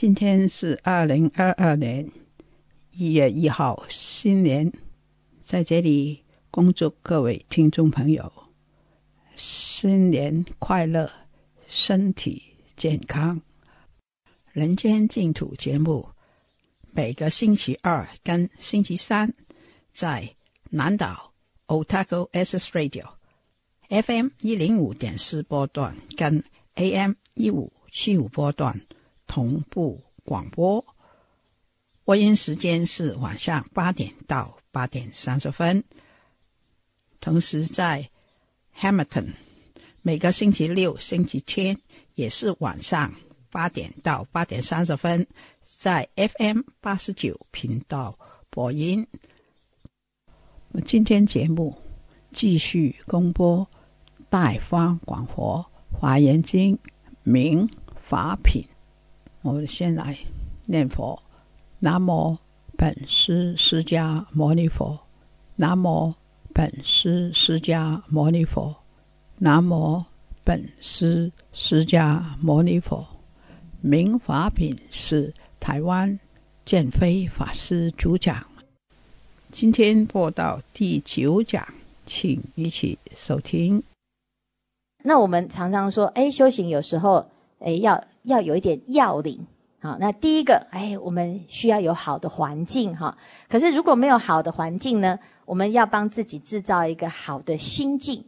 今天是二零二二年一月一号，新年，在这里恭祝各位听众朋友新年快乐，身体健康。人间净土节目每个星期二跟星期三在南岛 Otago S S Radio FM 一零五点四波段跟 AM 一五七五波段同步广播。播音时间是晚上八点到八点三十分，同时在 Hamilton 每个星期六、星期天也是晚上八点到八点三十分，在 FM 八十九频道播音。今天节目继续公播《大方广佛华严经》明法品，我们先來念佛。南無本師釋迦牟尼佛，南無本師釋迦牟尼佛，南無本師釋迦牟尼佛。明法品是台灣建輝法師主講。今天播到第九講，請一起收聽。那我們常常說，哎，修行有時候，哎，要要有一点要领。好，那第一个，哎，我们需要有好的环境哈。可是如果没有好的环境呢，我们要帮自己制造一个好的心境，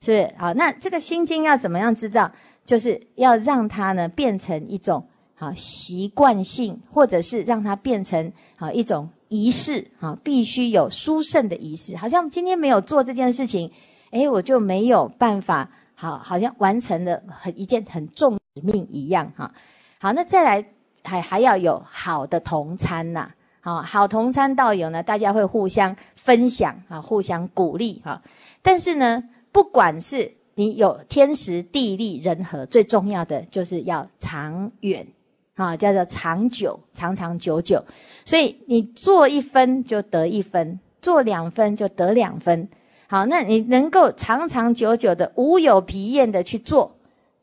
是不是？好，那这个心境要怎么样制造？就是要让它呢变成一种好习惯性，或者是让它变成好一种仪式，哈，必须有殊胜的仪式。好像今天没有做这件事情，哎，我就没有办法，好，好像完成了很一件很重命一样，哈。好，那再来还还要有好的同參吶，好，好同餐道友呢，大家会互相分享啊，互相鼓励哈。但是呢，不管是你有天时地利人和，最重要的就是要长远啊，叫做长久，长长久久。所以你做一分就得一分，做两分就得两分。好，那你能够长长久久的无有疲厌的去做，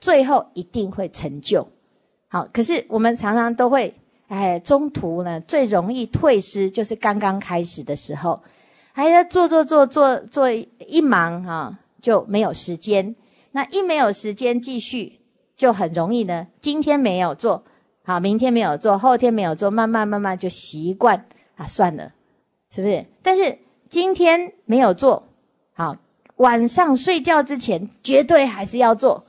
最後一定會成就。好，可是我們常常都會，哎，中途呢最容易退失，就是剛剛開始的時候，還要做做做做做一忙哈，就沒有時間。那一沒有時間繼續，就很容易呢。今天沒有做，好，明天沒有做，後天沒有做，慢慢慢慢就習慣啊，算了，是不是？但是今天沒有做，好，晚上睡覺之前絕對還是要做，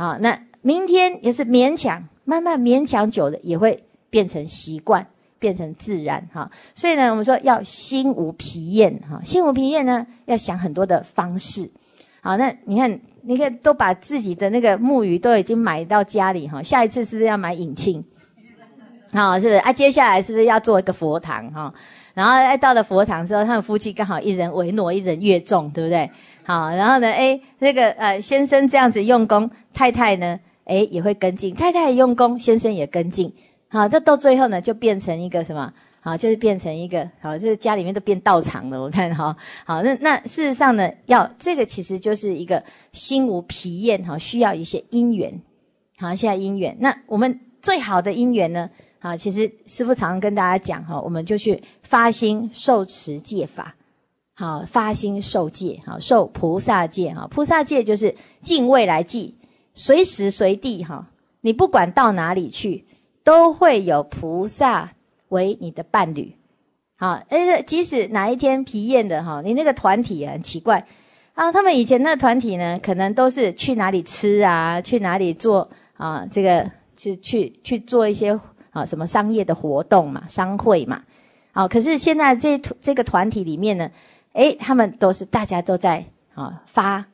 好，那明天也是勉強。慢慢勉強久了，也會變成習慣，變成自然哈。所以呢，我們說要心無疲厭哈，心無疲厭呢，要想很多的方式。好，那你看，你看都把自己的那個木魚都已經買到家裡哈，下一次是不是要買引磬？好，是不是啊？接下來是不是要做一個佛堂哈？然後哎，到了佛堂之後，他們夫妻剛好一人為諾，一人越重，對不對？好，然后呢，哎，那个呃先生这样子用功，太太呢？哎，也会跟进，太太也用功，先生也跟进，好，这到最后呢，就变成一个什么？好，就是变成一个好，這家里面都变道场了。我看哈，好，那那事实上呢，要这个其实就是一个心无疲厌哈，需要一些因缘，好，现在因缘。那我们最好的因缘呢，好，其实师父常常跟大家讲哈，我们就去发心受持戒法，好发心受戒，好受菩萨戒，哈，菩萨戒就是敬未来记，随时随地哈，你不管到哪里去，都会有菩萨为你的伴侣，好，呃，即使哪一天疲厌的哈，你那个团体很奇怪啊，他们以前那个团体呢，可能都是去哪里吃啊，去哪里做啊，这个去去去做一些啊什么商业的活动嘛，商会嘛。好，可是现在这这个团体里面呢，诶，他们都是大家都在啊发，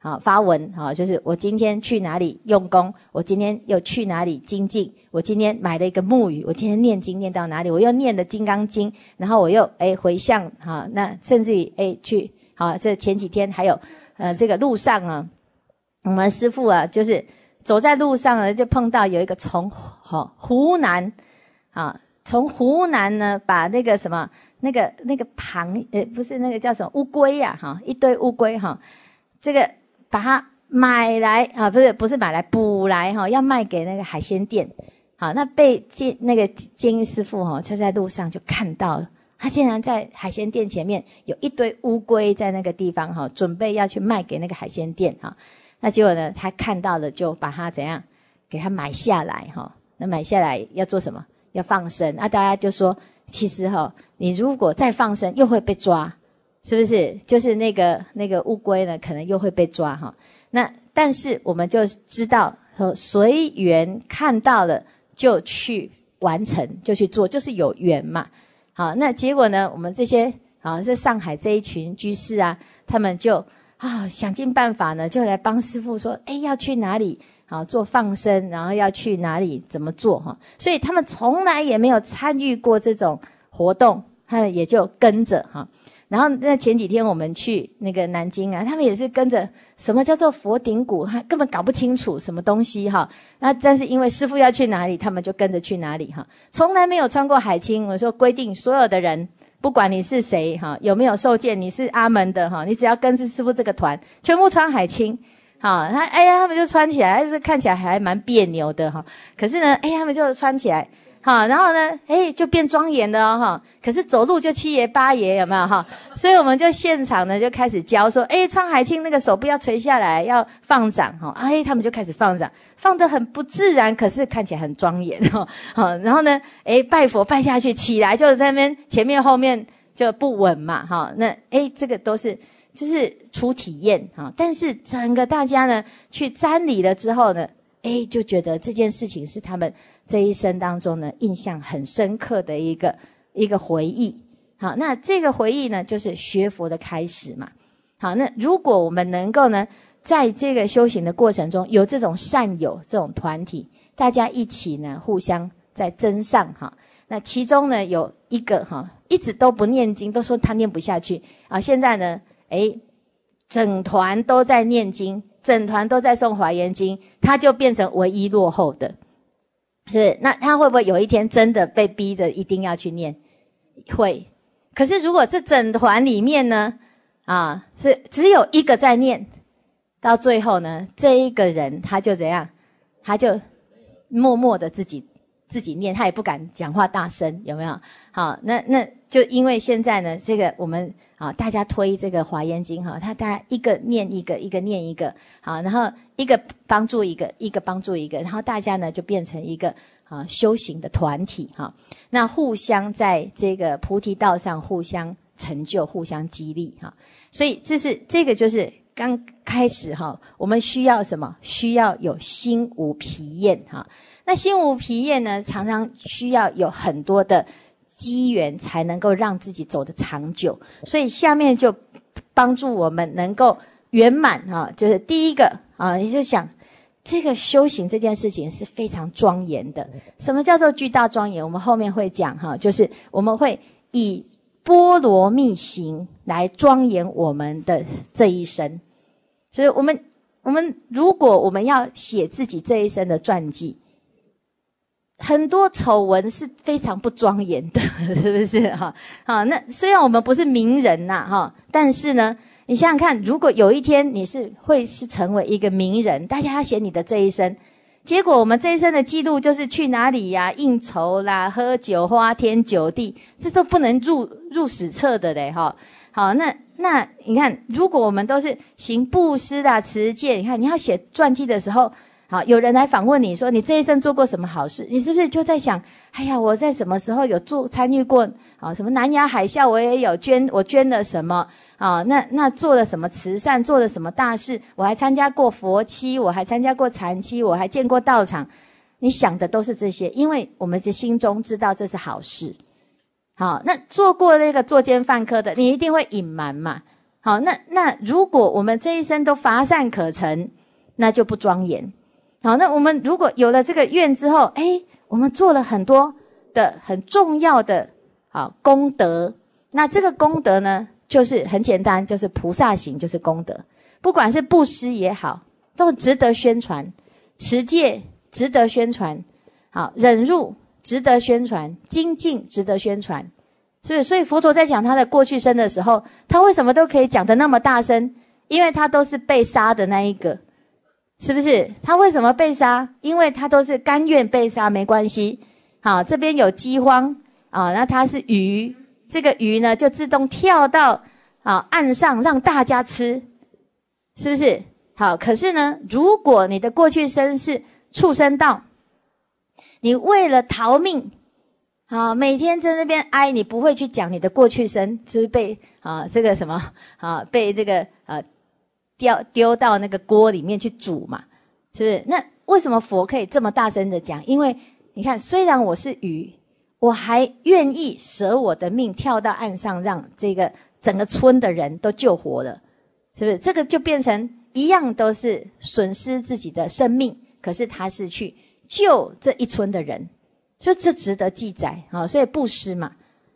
啊发文，啊，就是我今天去哪里用功，我今天又去哪里精进，我今天买了一个木鱼，我今天念经念到哪里，我又念了《金刚经》，然后我又诶回向，哈，那甚至于诶去，好，这前几天还有，呃，这个路上啊，我们师傅啊，就是走在路上呢，就碰到有一个从哈湖南，啊。从湖南呢，把那个什么，那个那个螃，呃，不是那个叫什么乌龟呀，哈，一堆乌龟哈，这个把它买来啊，不是不是买来捕来哈，要卖给那个海鲜店，好，那被监那个监狱师傅哈，就在路上就看到了，他竟然在海鲜店前面有一堆乌龟在那个地方哈，准备要去卖给那个海鲜店哈，那结果呢，他看到了就把它怎样给他买下来哈，那买下来要做什么？要放生，那大家就说，其实哈，你如果再放生，又会被抓，是不是？就是那个那个乌龟呢，可能又会被抓哈。那但是我们就知道，说随缘看到了就去完成，就去做，就是有缘嘛。好，那结果呢，我们这些啊，在上海这一群居士啊，他们就啊想尽办法呢，就来帮师傅说，哎，要去哪里？啊做放生，然后要去哪里？怎么做？哈，所以他们从来也没有参与过这种活动，他们也就跟着哈。然后那前几天我们去那个南京啊，他们也是跟着什么叫做佛顶谷，他根本搞不清楚什么东西哈。那但是因为师傅要去哪里，他们就跟着去哪里哈。从来没有穿过海青，我说规定所有的人，不管你是谁哈，有没有受戒，你是阿门的哈，你只要跟着师傅这个团，全部穿海青。好，他哎呀，他们就穿起来，是看起来还蛮别扭的哈。可是呢，哎，他们就穿起来，好，然后呢，哎，就变庄严的哦哈。可是走路就七爷八爷，有没有哈？所以我们就现场呢就开始教说，哎，穿海青那个手不要垂下来，要放掌哈。哎，他们就开始放掌，放得很不自然，可是看起来很庄严哈。好，然后呢，哎，拜佛拜下去，起来就在那边前面后面就不稳嘛哈。那哎，这个都是。就是初体验哈，但是整个大家呢去瞻礼了之后呢，哎，就觉得这件事情是他们这一生当中呢印象很深刻的一个一个回忆。好，那这个回忆呢，就是学佛的开始嘛。好，那如果我们能够呢，在这个修行的过程中有这种善友这种团体，大家一起呢互相在增上哈。那其中呢有一个哈一直都不念经，都说他念不下去啊，现在呢。哎，整团都在念经，整团都在诵《华严经》，他就变成唯一落后的，是？那他会不会有一天真的被逼着一定要去念？会。可是如果这整团里面呢，啊，是只有一个在念，到最后呢，这一个人他就怎样？他就默默的自己自己念，他也不敢讲话大声，有没有？好，那那就因为现在呢，这个我们。啊，大家推这个《华严经》哈，他大家一个念一个，一个念一个，好，然后一个帮助一个，一个帮助一个，然后大家呢就变成一个啊修行的团体哈。那互相在这个菩提道上互相成就，互相激励哈。所以这是这个就是刚开始哈，我们需要什么？需要有心无疲厌哈。那心无疲厌呢，常常需要有很多的。机缘才能够让自己走得长久，所以下面就帮助我们能够圆满哈。就是第一个啊，你就想这个修行这件事情是非常庄严的。什么叫做巨大庄严？我们后面会讲哈，就是我们会以波罗蜜行来庄严我们的这一生。所以我们我们如果我们要写自己这一生的传记。很多丑闻是非常不庄严的，是不是哈？好，那虽然我们不是名人呐，哈，但是呢，你想想看，如果有一天你是会是成为一个名人，大家要写你的这一生，结果我们这一生的记录就是去哪里呀，应酬啦，喝酒，花天酒地，这都不能入入史册的嘞，哈。好，那那你看，如果我们都是行布施的持戒，你看你要写传记的时候，好，有人来访问你说你这一生做过什么好事，你是不是就在想，哎呀，我在什么时候有做参与过啊？什么南洋海啸我也有捐，我捐了什么啊？那那做了什么慈善，做了什么大事？我还参加过佛期，我还参加过禅期，我还见过道场。你想的都是这些，因为我们的心中知道这是好事。好，那做过那个作奸犯科的，你一定会隐瞒嘛？好，那那如果我们这一生都乏善可陈，那就不庄严。好，那我们如果有了这个愿之后，哎，我们做了很多的很重要的好功德，那这个功德呢，就是很简单，就是菩萨行，就是功德。不管是布施也好，都值得宣传，持戒。值得宣传，好忍辱值得宣传，精进值得宣传，所以所以佛陀在讲他的过去生的时候，他为什么都可以讲的那么大声？因为他都是被杀的那一个，是不是？他为什么被杀？因为他都是甘愿被杀，没关系。好，这边有饥荒啊，那他是鱼，这个鱼呢就自动跳到啊岸上让大家吃，是不是？好，可是呢，如果你的过去生是畜生道，你为了逃命，啊，每天在那边哀，你不会去讲你的过去生，就是被啊这个什么啊被这个呃丢丢到那个锅里面去煮嘛，是不是？那为什么佛可以这么大声的讲？因为你看，虽然我是鱼，我还愿意舍我的命跳到岸上，让这个整个村的人都救活了，是不是？这个就变成一样，都是损失自己的生命。可是他是去救这一村的人，所以这值得记载啊！所以布施嘛，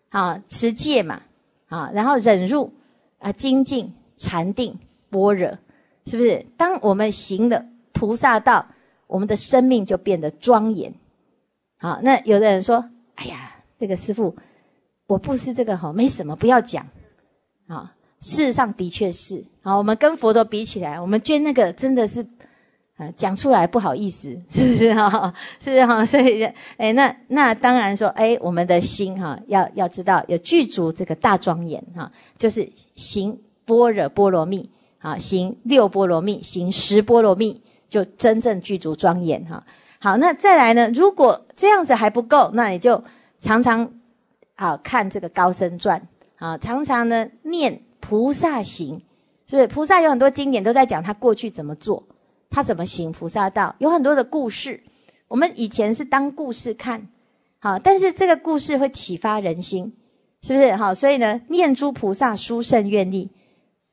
啊持戒嘛，啊然后忍辱啊精进禅定般若，是不是？当我们行了菩萨道，我们的生命就变得庄严。好，那有的人说：“哎呀，这个师傅，我布施这个哈没什么，不要讲。”啊，事实上的确是啊，我们跟佛陀比起来，我们捐那个真的是。啊，讲出来不好意思，是不是哈？是不是哈？所以，哎，那那当然说，哎，我们的心哈，要要知道有具足这个大庄严哈，就是行般若波罗蜜啊，行六波罗蜜，行十波罗蜜，就真正具足庄严哈。好，那再来呢？如果这样子还不够，那你就常常啊看这个高僧传啊，常常呢念菩萨行，是不是？菩萨有很多经典都在讲他过去怎么做。他怎么行菩萨道？有很多的故事，我们以前是当故事看，好，但是这个故事会启发人心，是不是？好，所以呢，念诸菩萨殊胜愿力，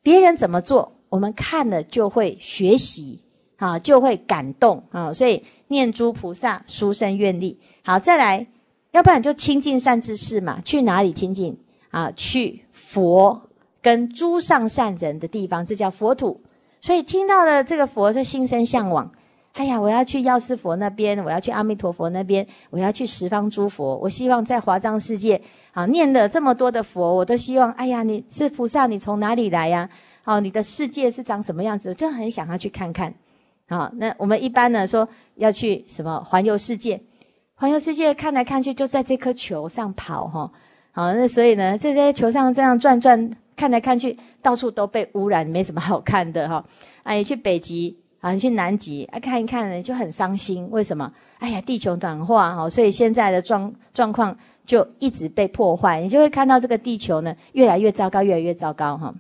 别人怎么做，我们看了就会学习，啊，就会感动啊，所以念诸菩萨殊胜愿力，好，再来，要不然就亲近善知识嘛，去哪里亲近啊？去佛跟诸上善人的地方，这叫佛土。所以听到了这个佛，就心生向往。哎呀，我要去药师佛那边，我要去阿弥陀佛那边，我要去十方诸佛。我希望在华藏世界，啊，念了这么多的佛，我都希望，哎呀，你是菩萨，你从哪里来呀？好，你的世界是长什么样子？就很想要去看看。好，那我们一般呢说要去什么环游世界？环游世界看来看去，就在这颗球上跑哈。好，那所以呢，在这些球上这样转转。看来看去，到处都被污染，没什么好看的哈。啊，你去北极啊，你去南极啊，看一看呢，就很伤心。为什么？哎呀，地球暖化哈，所以现在的状状况就一直被破坏。你就会看到这个地球呢，越来越糟糕，越来越糟糕哈。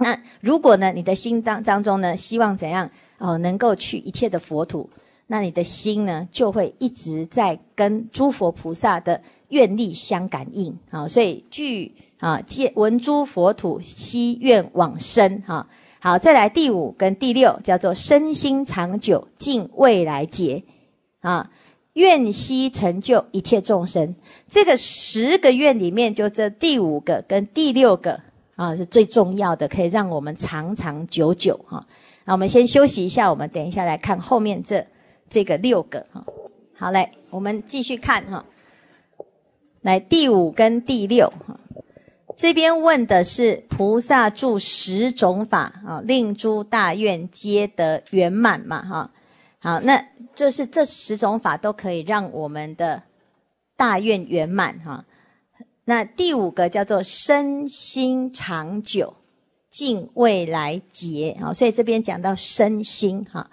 那如果呢，你的心当当中呢，希望怎样哦，能够去一切的佛土，那你的心呢，就会一直在跟诸佛菩萨的愿力相感应啊。所以具。啊，见闻诸佛土，希愿往生。哈，好，再来第五跟第六，叫做身心长久，尽未来劫。啊，愿悉成就一切众生。这个十个愿里面，就这第五个跟第六个啊，是最重要的，可以让我们长长久久。哈，那我们先休息一下，我们等一下来看后面这这个六个。哈，好嘞，我们继续看哈。来第五跟第六。哈。这边问的是菩萨住十种法啊，令诸大愿皆得圆满嘛，哈，好，那这是这十种法都可以让我们的大愿圆满哈。那第五个叫做身心长久尽未来劫啊，所以这边讲到身心哈，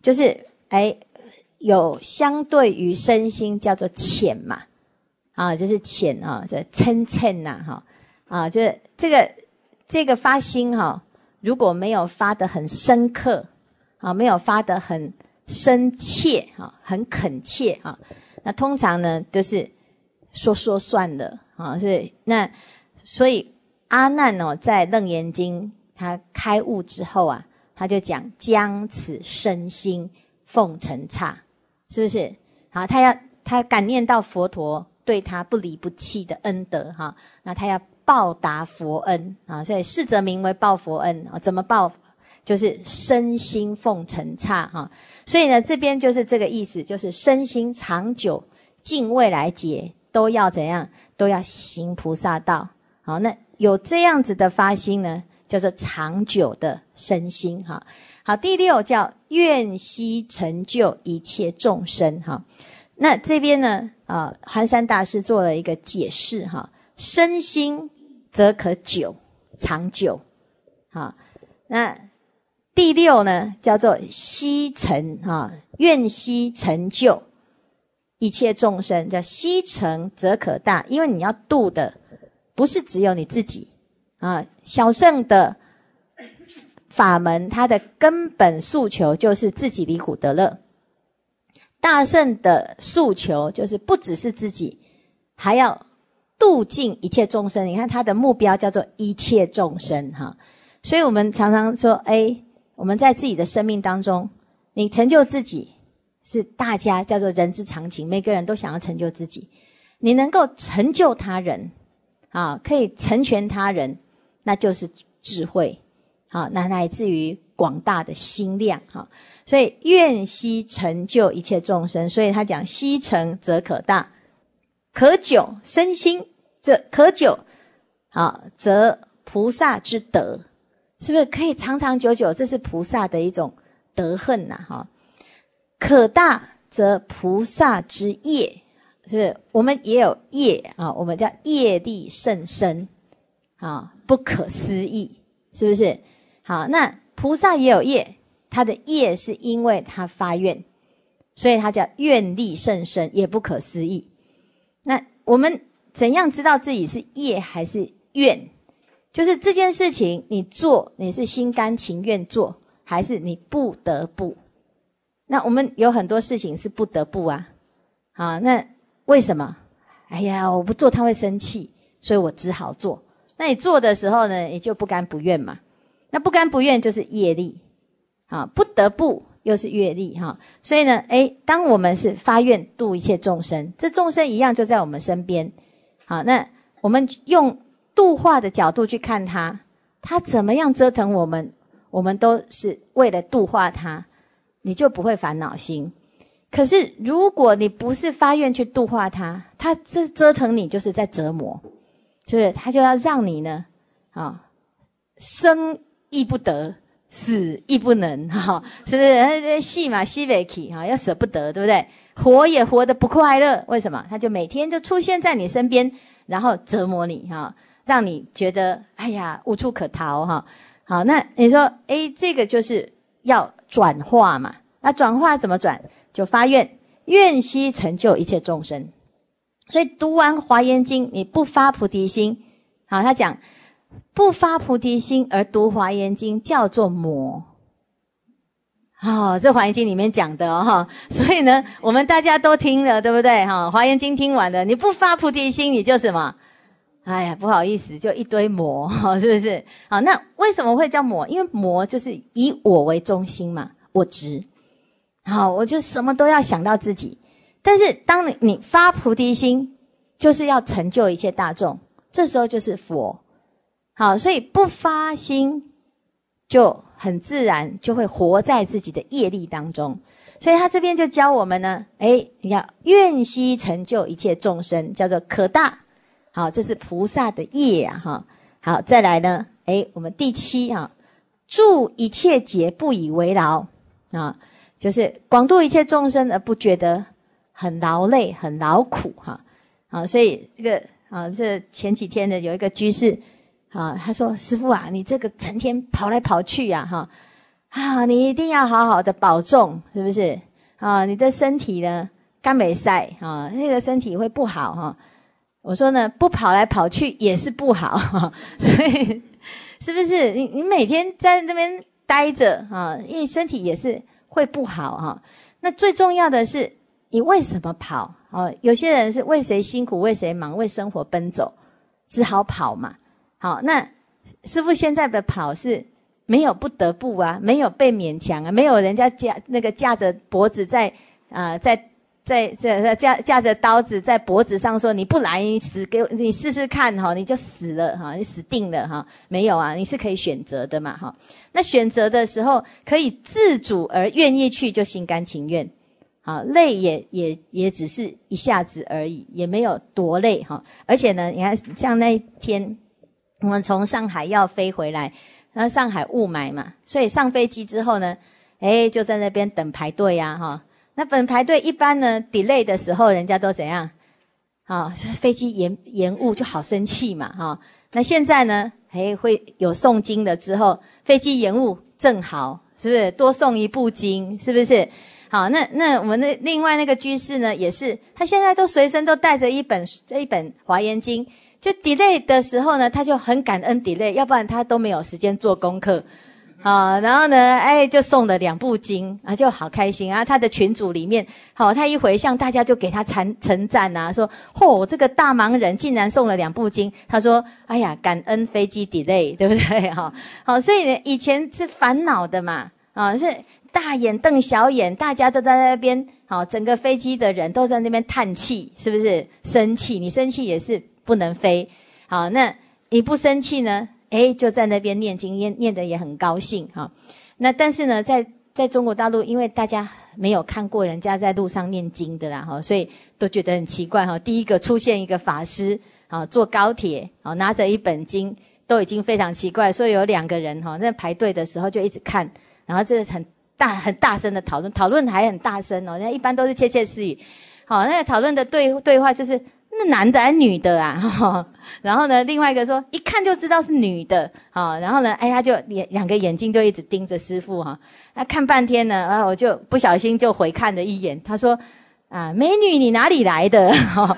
就是哎有相对于身心叫做浅嘛，啊就是浅啊，这嗔嗔呐哈啊，就是这个这个发心哈，如果没有发的很深刻啊，没有发的很深切哈，很恳切哈，那通常呢都是说说算了啊，所以那所以。阿难哦，在《楞严经》他开悟之后啊，他就讲将此身心奉承刹，是不是？好，他要他感念到佛陀对他不离不弃的恩德哈，那他要报答佛恩啊，所以是则名为报佛恩啊。怎么报？就是身心奉承刹哈。所以呢，这边就是这个意思，就是身心长久尽未来劫都要怎样？都要行菩萨道。好，那。有这样子的发心呢，叫做长久的身心哈。好，第六叫愿悉成就一切众生哈。那这边呢，啊，寒山大师做了一个解释哈。身心则可久长久，好。那第六呢，叫做悉成哈，愿悉成就一切众生，叫西成则可大，因为你要度的。不是只有你自己啊！小圣的法门，它的根本诉求就是自己离苦得乐；大圣的诉求就是不只是自己，还要度尽一切众生。你看他的目标叫做一切众生哈。所以我们常常说，哎，我们在自己的生命当中，你成就自己是大家叫做人之常情，每个人都想要成就自己。你能够成就他人。啊，可以成全他人，那就是智慧，好，那乃至于广大的心量，哈，所以愿惜成就一切众生，所以他讲悉成则可大，可久身心，这可久，好，则菩萨之德，是不是可以长长久久？这是菩萨的一种德恨呐，哈，可大则菩萨之业。是，不是我们也有业啊，我们叫业力甚深，啊，不可思议，是不是？好，那菩萨也有业，他的业是因为他发愿，所以他叫愿力甚深，也不可思议。那我们怎样知道自己是业还是愿？就是这件事情你做，你是心甘情愿做，还是你不得不？那我们有很多事情是不得不啊，好，那。为什么？哎呀，我不做他会生气，所以我只好做。那你做的时候呢，你就不甘不愿嘛。那不甘不愿就是业力，啊，不得不又是业力哈。所以呢，哎，当我们是发愿度一切众生，这众生一样就在我们身边。好，那我们用度化的角度去看他，他怎么样折腾我们，我们都是为了度化他，你就不会烦恼心。可是，如果你不是发愿去度化他，他这折腾你就是在折磨，是不是？他就要让你呢，啊，生亦不得，死亦不能，哈，是不是？戏嘛，西北起哈，要舍不得，对不对？活也活得不快乐，为什么？他就每天就出现在你身边，然后折磨你，哈，让你觉得哎呀无处可逃，哈。好，那你说，哎，这个就是要转化嘛？那转化怎么转？就发愿，愿悉成就一切众生。所以读完《华严经》，你不发菩提心，好，他讲不发菩提心而读《华严经》，叫做魔。好，这《华严经》里面讲的哦，哈。所以呢，我们大家都听了，对不对？哈，《华严经》听完了，你不发菩提心，你就什么？哎呀，不好意思，就一堆魔，是不是？好，那为什么会叫魔？因为魔就是以我为中心嘛，我执。好，我就什么都要想到自己，但是当你你发菩提心，就是要成就一切大众，这时候就是佛。好，所以不发心，就很自然就会活在自己的业力当中。所以他这边就教我们呢，哎，你看愿悉成就一切众生，叫做可大。好，这是菩萨的业，哈。好，再来呢，哎，我们第七哈，助一切劫不以为劳啊。就是广度一切众生而不觉得很劳累、很劳苦哈，啊，所以这个啊，这前几天呢有一个居士啊，他说：“师傅啊，你这个成天跑来跑去呀，哈，啊，你一定要好好的保重，是不是？啊，你的身体呢，干没晒啊，那个身体会不好哈。”我说呢，不跑来跑去也是不好，所以是不是？你你每天在那边待着啊，因为身体也是会不好哈。那最重要的是，你为什么跑啊？有些人是为谁辛苦为谁忙，为生活奔走，只好跑嘛。好，那师傅现在的跑是没有不得不啊，没有被勉强啊，没有人家架那个架着脖子在啊在。在这架架着刀子在脖子上说：“你不来，你死给你试试看哈，你就死了哈，你死定了哈。”没有啊，你是可以选择的嘛哈。那选择的时候可以自主而愿意去，就心甘情愿。好，累也也也只是一下子而已，也没有多累哈。而且呢，你看像那一天我们从上海要飞回来，那上海雾霾嘛，所以上飞机之后呢，哎，就在那边等排队呀哈。那本排队一般呢，delay 的时候，人家都怎样？啊，飞机延延误就好生气嘛，哈。那现在呢，哎，会有诵经的之后，飞机延误正好，是不是多诵一部经？是不是？好，那那我们的另外那个居士呢，也是，他现在都随身都带着一本这一本华严经，就 delay 的时候呢，他就很感恩 delay，要不然他都没有时间做功课。好，然后呢，哎，就送了两部经啊，就好开心啊。他的群组里面，好，他一回向，大家就给他称称赞呐，说：嚯，这个大忙人竟然送了两部经。他说：哎呀，感恩飞机 delay，对不对？哈，好，所以呢以前是烦恼的嘛，啊，是大眼瞪小眼，大家都在那边，好，整个飞机的人都在那边叹气，是不是？生气，你生气也是不能飞。好，那你不生气呢？哎，就在那边念经，念念的也很高兴哈。那但是呢，在在中国大陆，因为大家没有看过人家在路上念经的啦哈，所以都觉得很奇怪哈。第一个出现一个法师啊，坐高铁啊，拿着一本经，都已经非常奇怪。所以有两个人哈，在排队的时候就一直看，然后这是很大很大声的讨论，讨论还很大声哦。那一般都是窃窃私语，好，那个讨论的对对话就是。那男的还女的啊？然后呢，另外一个说，一看就知道是女的。好，然后呢，哎，他就两两个眼睛就一直盯着师傅哈。那看半天呢，啊，我就不小心就回看了一眼。他说：“啊，美女，你哪里来的？”哈，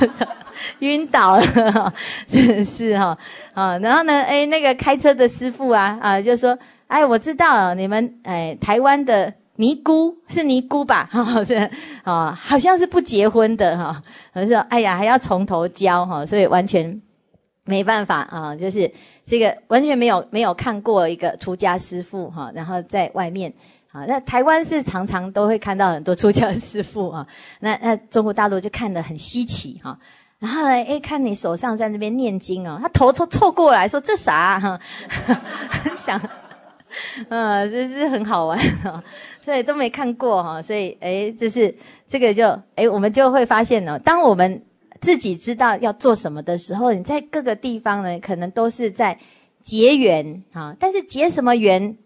晕倒了，真是哈啊。然后呢，哎，那个开车的师傅啊啊，就说：“哎，我知道你们哎，台湾的。”尼姑是尼姑吧？哈，是啊，好像是不结婚的哈。我说，哎呀，还要从头教哈，所以完全没办法啊。就是这个完全没有没有看过一个出家师傅哈，然后在外面啊。那台湾是常常都会看到很多出家师傅啊。那那中国大陆就看得很稀奇哈。然后呢，哎，看你手上在那边念经哦，他头凑凑过来说：“这啥？”哈，想。嗯，这是很好玩哦，所以都没看过哈，所以哎，这是这个就哎，我们就会发现呢，当我们自己知道要做什么的时候，你在各个地方呢，可能都是在结缘啊，但是结什么缘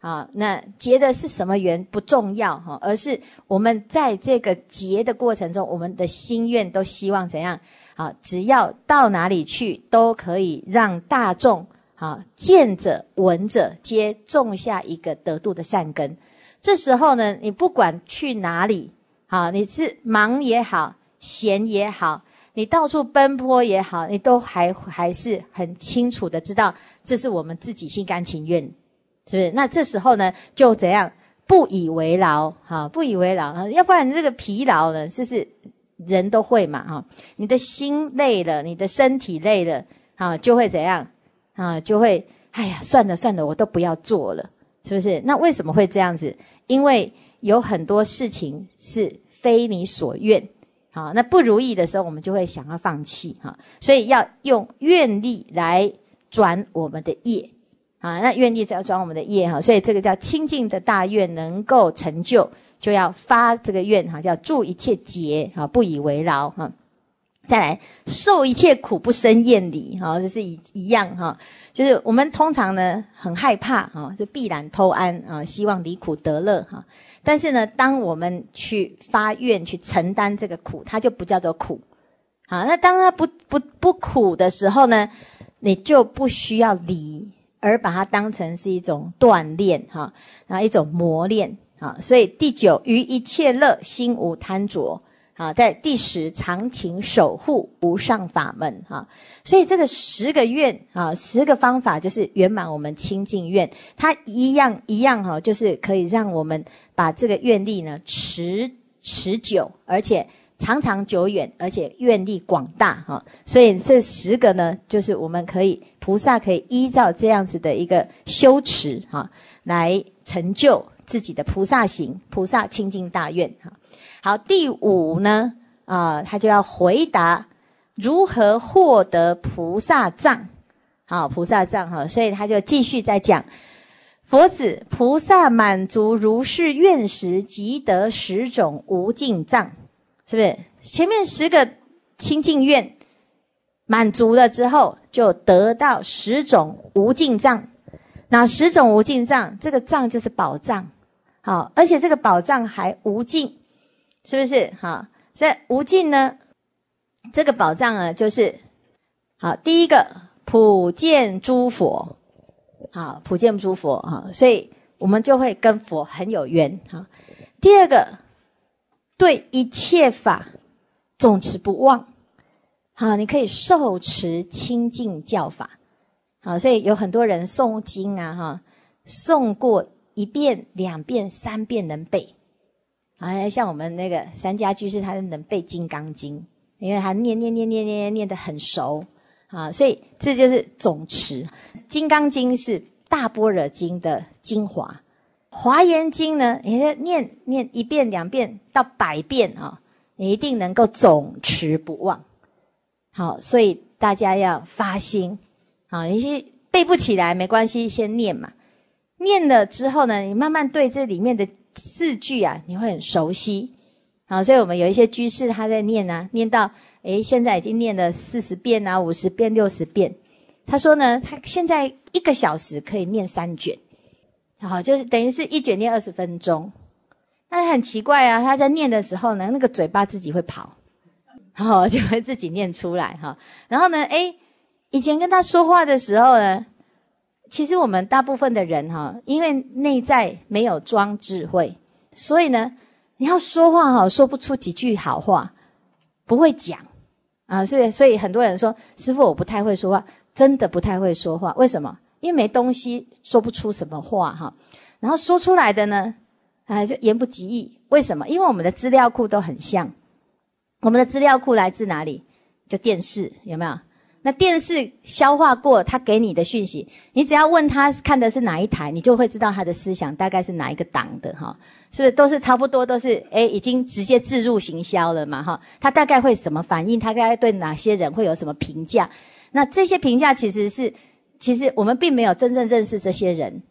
啊？那结的是什么缘不重要哈，而是我们在这个结的过程中，我们的心愿都希望怎样啊？只要到哪里去，都可以让大众。好，见者闻者皆种下一个得度的善根。这时候呢，你不管去哪里，好，你是忙也好，闲也好，你到处奔波也好，你都还还是很清楚的知道，这是我们自己心甘情愿，是不是？那这时候呢，就怎样不以为劳？哈，不以为劳，要不然你这个疲劳呢，就是人都会嘛，哈，你的心累了，你的身体累了，啊，就会怎样？啊，就会，哎呀，算了算了，我都不要做了，是不是？那为什么会这样子？因为有很多事情是非你所愿，好，那不如意的时候，我们就会想要放弃，哈，所以要用愿力来转我们的业，啊，那愿力是要转我们的业，哈，所以这个叫清净的大愿能够成就，就要发这个愿，哈，叫助一切劫，哈，不以为劳，哈。再来受一切苦不生厌离，哈，这是一一样哈，就是我们通常呢很害怕哈，就必然偷安啊，希望离苦得乐哈。但是呢，当我们去发愿去承担这个苦，它就不叫做苦。好，那当它不不不苦的时候呢，你就不需要离，而把它当成是一种锻炼哈，然后一种磨练啊。所以第九，于一切乐心无贪着。好，在第十，常勤守护无上法门哈。所以这个十个愿啊，十个方法就是圆满我们清净愿，它一样一样哈，就是可以让我们把这个愿力呢持持久，而且长长久远，而且愿力广大哈。所以这十个呢，就是我们可以菩萨可以依照这样子的一个修持哈，来成就自己的菩萨行、菩萨清净大愿哈。好，第五呢，啊，他就要回答如何获得菩萨藏。好，菩萨藏哈，所以他就继续在讲，佛子菩萨满足如是愿时，即得十种无尽藏，是不是？前面十个清净愿满足了之后，就得到十种无尽藏。那十种无尽藏，这个藏就是宝藏，好，而且这个宝藏还无尽。是不是好？这无尽呢？这个宝藏啊，就是好。第一个普见诸佛，好普见诸佛啊，所以我们就会跟佛很有缘哈。第二个对一切法总持不忘，好，你可以受持清净教法，好，所以有很多人诵经啊哈，诵过一遍、两遍、三遍能背。啊，像我们那个三家居士，他能背《金刚经》，因为他念念念念念念得很熟啊，所以这就是总持。《金刚经》是大般若经的精华，《华严经》呢，你念念一遍、两遍到百遍啊，你一定能够总持不忘。好，所以大家要发心啊，一些背不起来没关系，先念嘛。念了之后呢，你慢慢对这里面的。四句啊，你会很熟悉，好，所以我们有一些居士他在念啊，念到诶，现在已经念了四十遍啊，五十遍、六十遍。他说呢，他现在一个小时可以念三卷，好，就是等于是一卷念二十分钟。那很奇怪啊，他在念的时候呢，那个嘴巴自己会跑，然后就会自己念出来哈。然后呢，诶，以前跟他说话的时候呢。其实我们大部分的人哈，因为内在没有装智慧，所以呢，你要说话哈，说不出几句好话，不会讲啊，所以所以很多人说，师傅我不太会说话，真的不太会说话。为什么？因为没东西，说不出什么话哈。然后说出来的呢，啊，就言不及义。为什么？因为我们的资料库都很像，我们的资料库来自哪里？就电视有没有？那电视消化过他给你的讯息，你只要问他看的是哪一台，你就会知道他的思想大概是哪一个党的哈，是不是都是差不多都是诶已经直接置入行销了嘛哈？他大概会怎么反应？他大概对哪些人会有什么评价？那这些评价其实是，其实我们并没有真正认识这些人，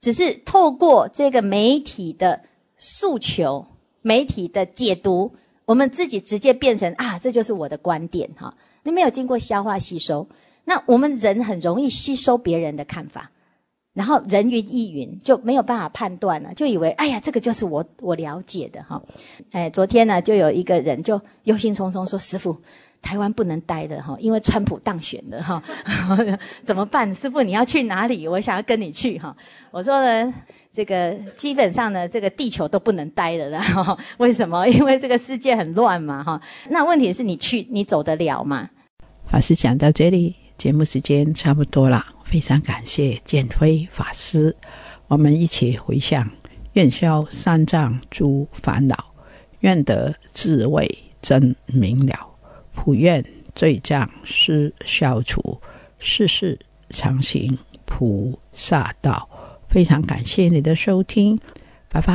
只是透过这个媒体的诉求、媒体的解读，我们自己直接变成啊，这就是我的观点哈。你没有经过消化吸收，那我们人很容易吸收别人的看法，然后人云亦云，就没有办法判断了，就以为哎呀，这个就是我我了解的哈。哎，昨天呢，就有一个人就忧心忡忡说：“师傅，台湾不能待的哈，因为川普当选了哈，怎么办？师傅你要去哪里？我想要跟你去哈。”我说呢。这个基本上呢，这个地球都不能待了啦。为什么？因为这个世界很乱嘛，哈。那问题是你去，你走得了吗？法师讲到这里，节目时间差不多了。非常感谢建辉法师，我们一起回向：愿消三障诸烦恼，愿得智慧真明了，普愿罪障施消除，世世常行菩萨道。非常感谢你的收听，拜拜。